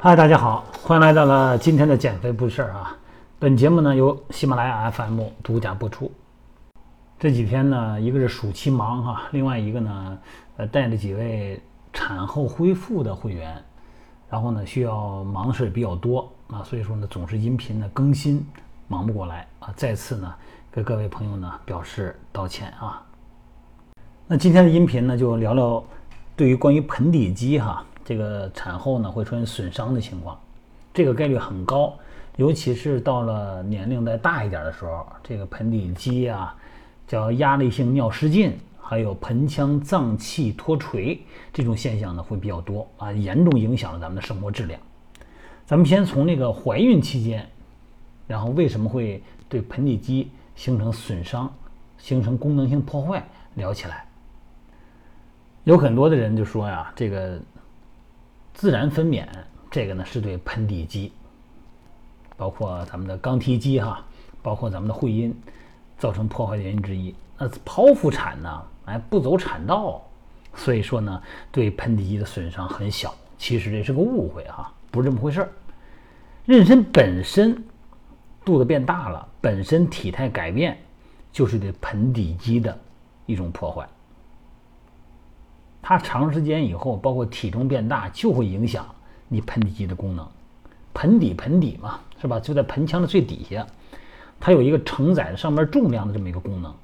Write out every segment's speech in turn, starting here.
嗨，大家好，欢迎来到了今天的减肥不事儿啊。本节目呢由喜马拉雅 FM 独家播出。这几天呢，一个是暑期忙哈，另外一个呢，呃，带着几位产后恢复的会员，然后呢，需要忙事比较多啊，所以说呢，总是音频的更新忙不过来啊。再次呢，给各位朋友呢表示道歉啊。那今天的音频呢，就聊聊对于关于盆底肌哈。这个产后呢会出现损伤的情况，这个概率很高，尤其是到了年龄再大一点的时候，这个盆底肌啊，叫压力性尿失禁，还有盆腔脏器脱垂这种现象呢会比较多啊，严重影响了咱们的生活质量。咱们先从那个怀孕期间，然后为什么会对盆底肌形成损伤、形成功能性破坏聊起来。有很多的人就说呀，这个。自然分娩，这个呢是对盆底肌，包括咱们的肛提肌哈，包括咱们的会阴，造成破坏的原因之一。那剖腹产呢，哎，不走产道，所以说呢，对盆底肌的损伤很小。其实这是个误会哈，不是这么回事儿。妊娠本身肚子变大了，本身体态改变，就是对盆底肌的一种破坏。它长时间以后，包括体重变大，就会影响你盆底肌的功能。盆底，盆底嘛，是吧？就在盆腔的最底下，它有一个承载上面重量的这么一个功能。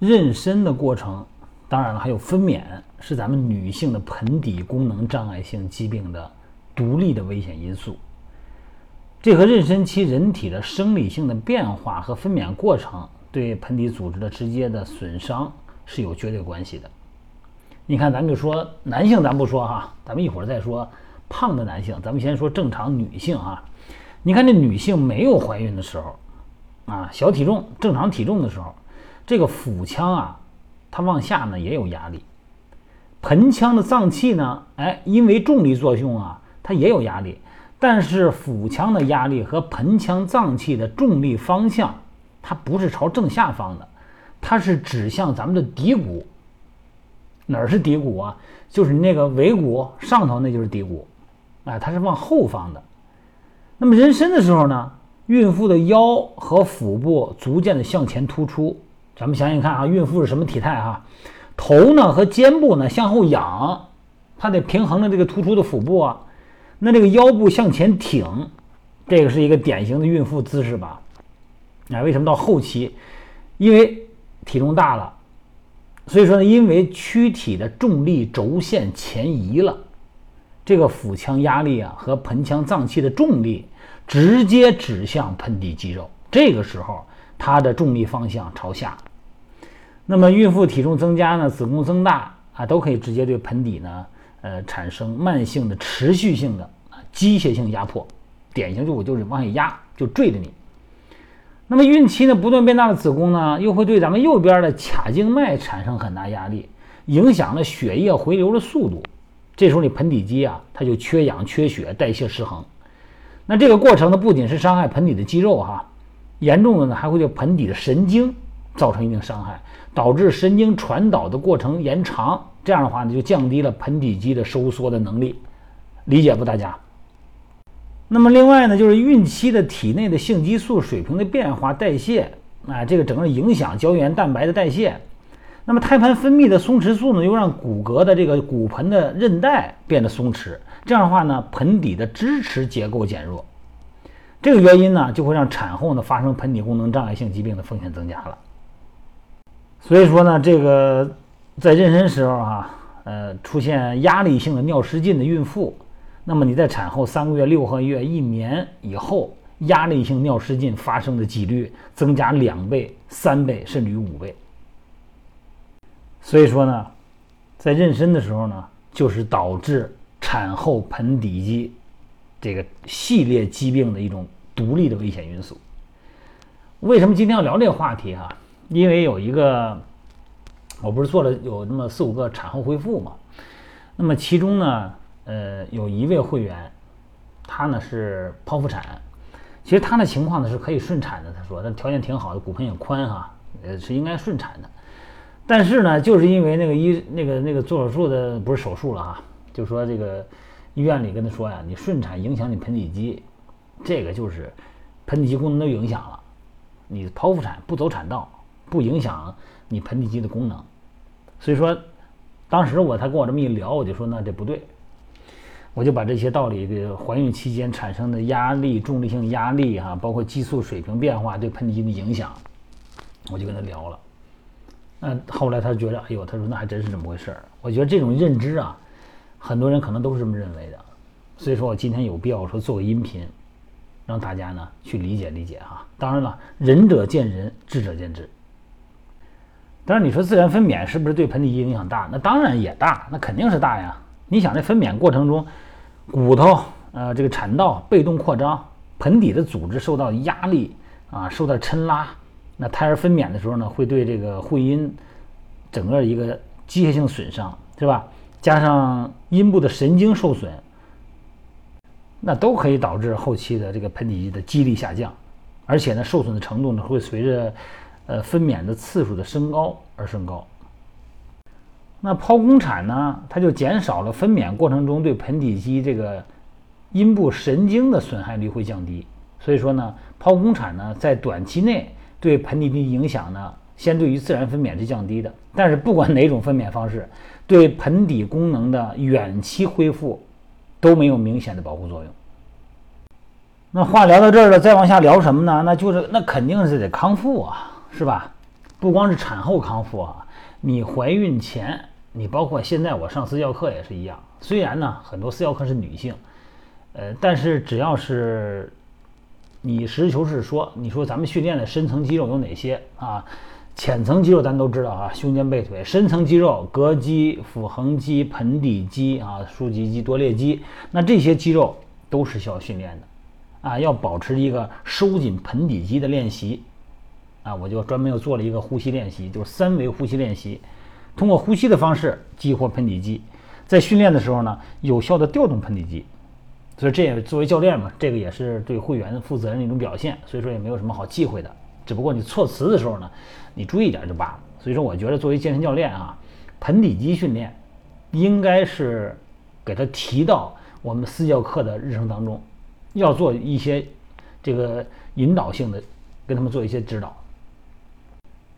妊娠的过程，当然了，还有分娩，是咱们女性的盆底功能障碍性疾病的独立的危险因素。这和妊娠期人体的生理性的变化和分娩过程对盆底组织的直接的损伤是有绝对关系的。你看，咱就说男性，咱不说哈，咱们一会儿再说胖的男性。咱们先说正常女性啊。你看，这女性没有怀孕的时候，啊，小体重、正常体重的时候，这个腹腔啊，它往下呢也有压力。盆腔的脏器呢，哎，因为重力作用啊，它也有压力。但是腹腔的压力和盆腔脏器的重力方向，它不是朝正下方的，它是指向咱们的骶骨。哪儿是骶骨啊？就是你那个尾骨上头，那就是骶骨，哎，它是往后方的。那么人参的时候呢，孕妇的腰和腹部逐渐的向前突出。咱们想想看啊，孕妇是什么体态哈？头呢和肩部呢向后仰，它得平衡着这个突出的腹部啊。那这个腰部向前挺，这个是一个典型的孕妇姿势吧？哎，为什么到后期？因为体重大了。所以说呢，因为躯体的重力轴线前移了，这个腹腔压力啊和盆腔脏器的重力直接指向盆底肌肉，这个时候它的重力方向朝下。那么孕妇体重增加呢，子宫增大啊，都可以直接对盆底呢，呃，产生慢性的、持续性的机械性压迫，典型就我就是往下压，就坠着你。那么孕期呢，不断变大的子宫呢，又会对咱们右边的髂静脉产生很大压力，影响了血液回流的速度。这时候你盆底肌啊，它就缺氧、缺血、代谢失衡。那这个过程呢，不仅是伤害盆底的肌肉哈，严重的呢，还会对盆底的神经造成一定伤害，导致神经传导的过程延长。这样的话呢，就降低了盆底肌的收缩的能力。理解不，大家？那么另外呢，就是孕期的体内的性激素水平的变化、代谢啊，这个整个影响胶原蛋白的代谢。那么胎盘分泌的松弛素呢，又让骨骼的这个骨盆的韧带变得松弛，这样的话呢，盆底的支持结构减弱。这个原因呢，就会让产后呢发生盆底功能障碍性疾病的风险增加了。所以说呢，这个在妊娠时候哈，呃，出现压力性的尿失禁的孕妇。那么你在产后三个月、六个月、一年以后，压力性尿失禁发生的几率增加两倍、三倍，甚至于五倍。所以说呢，在妊娠的时候呢，就是导致产后盆底肌这个系列疾病的一种独立的危险因素。为什么今天要聊这个话题哈？因为有一个，我不是做了有那么四五个产后恢复嘛，那么其中呢。呃，有一位会员，他呢是剖腹产，其实他的情况呢是可以顺产的。他说他条件挺好的，骨盆也宽哈，呃是应该顺产的。但是呢，就是因为那个医那个那个做手术的不是手术了哈，就说这个医院里跟他说呀，你顺产影响你盆底肌，这个就是盆底肌功能都影响了。你剖腹产不走产道，不影响你盆底肌的功能。所以说，当时我他跟我这么一聊，我就说那这不对，我就把这些道理，这个怀孕期间产生的压力、重力性压力哈，包括激素水平变化对盆底肌的影响，我就跟他聊了。那后来他觉得，哎呦，他说那还真是这么回事儿。我觉得这种认知啊，很多人可能都是这么认为的。所以说我今天有必要说做个音频，让大家呢去理解理解哈。当然了，仁者见仁，智者见智。当然你说自然分娩是不是对盆底肌影响大？那当然也大，那肯定是大呀。你想在分娩过程中，骨头呃这个产道被动扩张，盆底的组织受到压力啊，受到抻拉。那胎儿分娩的时候呢，会对这个会阴整个一个机械性损伤，是吧？加上阴部的神经受损，那都可以导致后期的这个盆底肌的肌力下降，而且呢，受损的程度呢，会随着呃分娩的次数的升高而升高。那剖宫产呢，它就减少了分娩过程中对盆底肌这个阴部神经的损害率会降低，所以说呢，剖宫产呢，在短期内。对盆底肌影响呢，相对于自然分娩是降低的，但是不管哪种分娩方式，对盆底功能的远期恢复都没有明显的保护作用。那话聊到这儿了，再往下聊什么呢？那就是那肯定是得康复啊，是吧？不光是产后康复啊，你怀孕前，你包括现在我上私教课也是一样。虽然呢，很多私教课是女性，呃，但是只要是。你实事求是说，你说咱们训练的深层肌肉有哪些啊？浅层肌肉咱都知道啊，胸肩背腿。深层肌肉，膈肌、腹横肌、盆底肌啊，竖脊肌、多裂肌。那这些肌肉都是需要训练的啊，要保持一个收紧盆底肌的练习啊。我就专门又做了一个呼吸练习，就是三维呼吸练习，通过呼吸的方式激活盆底肌，在训练的时候呢，有效的调动盆底肌。所以这也作为教练嘛，这个也是对会员负责任的一种表现。所以说也没有什么好忌讳的，只不过你措辞的时候呢，你注意点就罢了。所以说我觉得作为健身教练啊，盆底肌训练应该是给他提到我们私教课的日程当中，要做一些这个引导性的，跟他们做一些指导。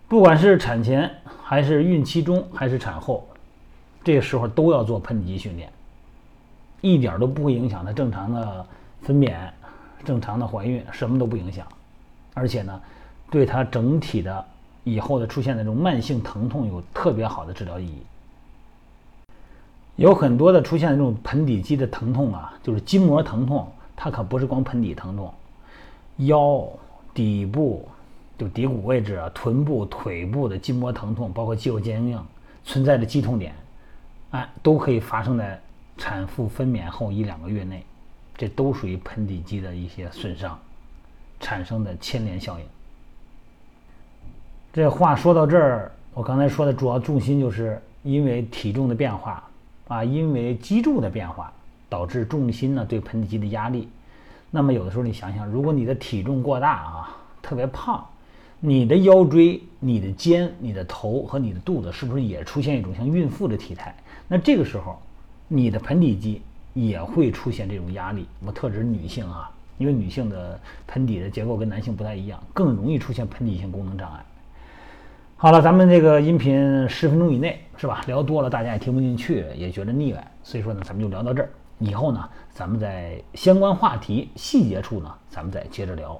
不管是产前还是孕期中还是产后，这个时候都要做盆底肌训练。一点都不会影响她正常的分娩、正常的怀孕，什么都不影响。而且呢，对她整体的以后的出现的这种慢性疼痛有特别好的治疗意义。有很多的出现这种盆底肌的疼痛啊，就是筋膜疼痛，它可不是光盆底疼痛，腰、底部就骶骨位置啊、臀部、腿部的筋膜疼痛，包括肌肉坚硬存在的肌痛点，哎，都可以发生在。产妇分娩后一两个月内，这都属于盆底肌的一些损伤产生的牵连效应。这话说到这儿，我刚才说的主要重心就是因为体重的变化啊，因为脊柱的变化导致重心呢对盆底肌的压力。那么有的时候你想想，如果你的体重过大啊，特别胖，你的腰椎、你的肩、你的头和你的肚子是不是也出现一种像孕妇的体态？那这个时候。你的盆底肌也会出现这种压力，我特指女性啊，因为女性的盆底的结构跟男性不太一样，更容易出现盆底性功能障碍。好了，咱们这个音频十分钟以内是吧？聊多了大家也听不进去，也觉得腻歪，所以说呢，咱们就聊到这儿。以后呢，咱们在相关话题细节处呢，咱们再接着聊。